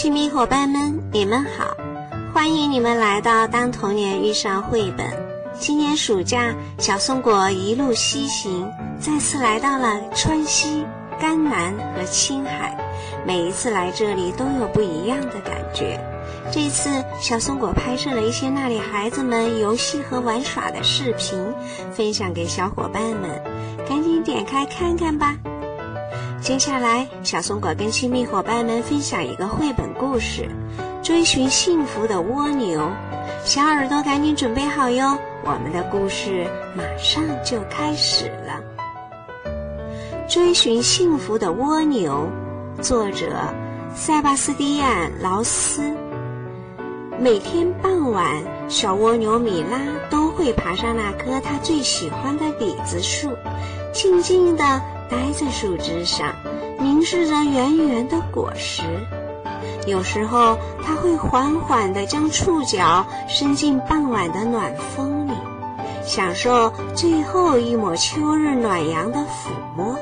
亲密伙伴们，你们好！欢迎你们来到《当童年遇上绘本》。今年暑假，小松果一路西行，再次来到了川西、甘南和青海。每一次来这里，都有不一样的感觉。这次，小松果拍摄了一些那里孩子们游戏和玩耍的视频，分享给小伙伴们。赶紧点开看看吧！接下来，小松果跟亲密伙伴们分享一个绘本故事：追寻幸福的蜗牛。小耳朵赶紧准备好哟，我们的故事马上就开始了。追寻幸福的蜗牛，作者塞巴斯蒂安·劳斯。每天傍晚，小蜗牛米拉都会爬上那棵它最喜欢的李子树，静静地待在树枝上，凝视着圆圆的果实。有时候，它会缓缓地将触角伸进傍晚的暖风里，享受最后一抹秋日暖阳的抚摸。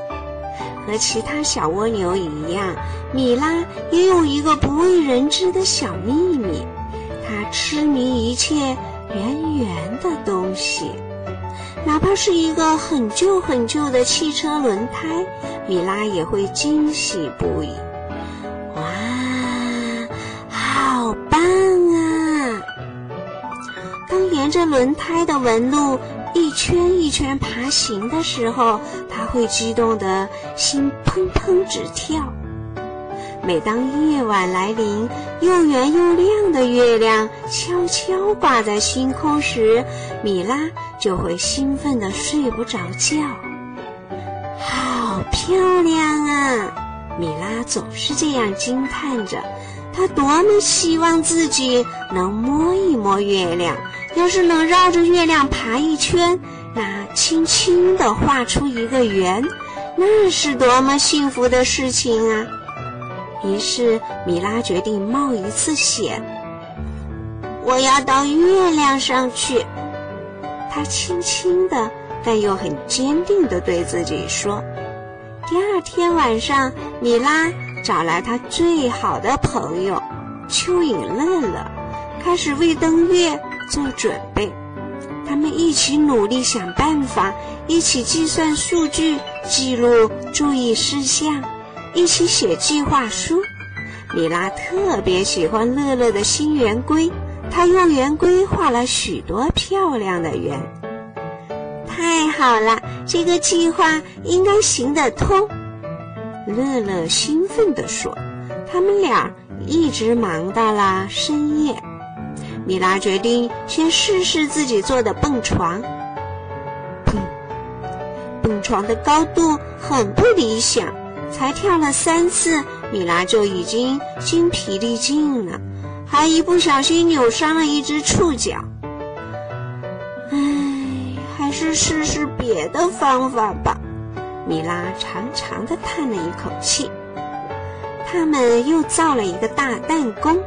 和其他小蜗牛一样，米拉也有一个不为人知的小秘密。它痴迷一切圆圆的东西，哪怕是一个很旧很旧的汽车轮胎，米拉也会惊喜不已。哇，好棒啊！当沿着轮胎的纹路一圈一圈爬行的时候，他会激动得心砰砰直跳。每当夜晚来临，又圆又亮的月亮悄悄挂在星空时，米拉就会兴奋地睡不着觉。好漂亮啊！米拉总是这样惊叹着。她多么希望自己能摸一摸月亮，要是能绕着月亮爬一圈，那轻轻地画出一个圆，那是多么幸福的事情啊！于是，米拉决定冒一次险。我要到月亮上去。她轻轻的，但又很坚定的对自己说。第二天晚上，米拉找来她最好的朋友蚯蚓乐乐，开始为登月做准备。他们一起努力想办法，一起计算数据，记录注意事项。一起写计划书。米拉特别喜欢乐乐的新圆规，她用圆规画了许多漂亮的圆。太好了，这个计划应该行得通。乐乐兴奋地说：“他们俩一直忙到了深夜。”米拉决定先试试自己做的蹦床。蹦床的高度很不理想。才跳了三次，米拉就已经精疲力尽了，还一不小心扭伤了一只触角。唉，还是试试别的方法吧。米拉长长的叹了一口气。他们又造了一个大弹弓，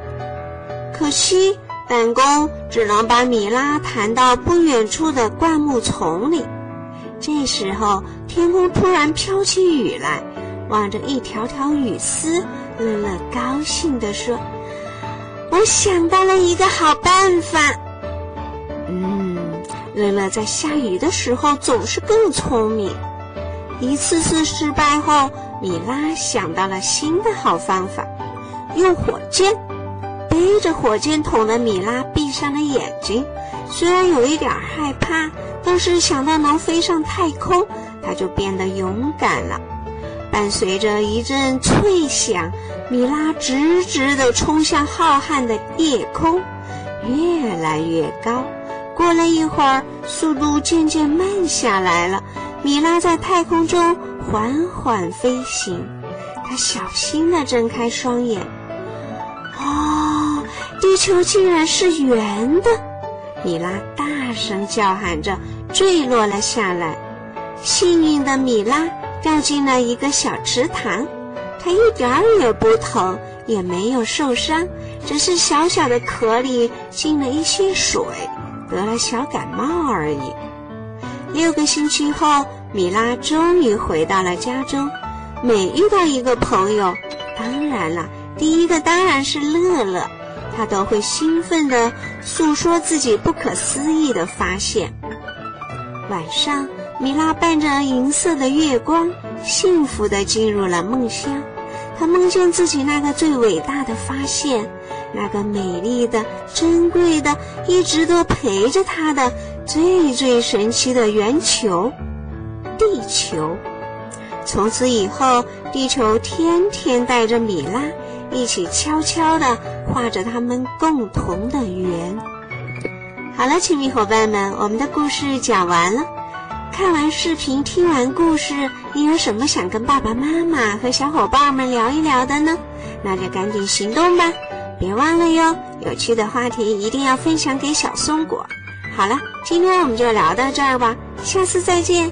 可惜弹弓只能把米拉弹到不远处的灌木丛里。这时候，天空突然飘起雨来。望着一条条雨丝，乐乐高兴地说：“我想到了一个好办法。”嗯，乐乐在下雨的时候总是更聪明。一次次失败后，米拉想到了新的好方法，用火箭。背着火箭筒的米拉闭上了眼睛，虽然有一点害怕，但是想到能飞上太空，他就变得勇敢了。伴随着一阵脆响，米拉直直地冲向浩瀚的夜空，越来越高。过了一会儿，速度渐渐慢下来了。米拉在太空中缓缓飞行，她小心地睁开双眼。哦，地球竟然是圆的！米拉大声叫喊着，坠落了下来。幸运的米拉。掉进了一个小池塘，它一点儿也不疼，也没有受伤，只是小小的壳里进了一些水，得了小感冒而已。六个星期后，米拉终于回到了家中。每遇到一个朋友，当然了，第一个当然是乐乐，他都会兴奋地诉说自己不可思议的发现。晚上，米拉伴着银色的月光，幸福地进入了梦乡。她梦见自己那个最伟大的发现，那个美丽的、珍贵的、一直都陪着她的最最神奇的圆球——地球。从此以后，地球天天带着米拉一起悄悄地画着他们共同的圆。好了，亲密伙伴们，我们的故事讲完了。看完视频，听完故事，你有什么想跟爸爸妈妈和小伙伴们聊一聊的呢？那就赶紧行动吧！别忘了哟，有趣的话题一定要分享给小松果。好了，今天我们就聊到这儿吧，下次再见。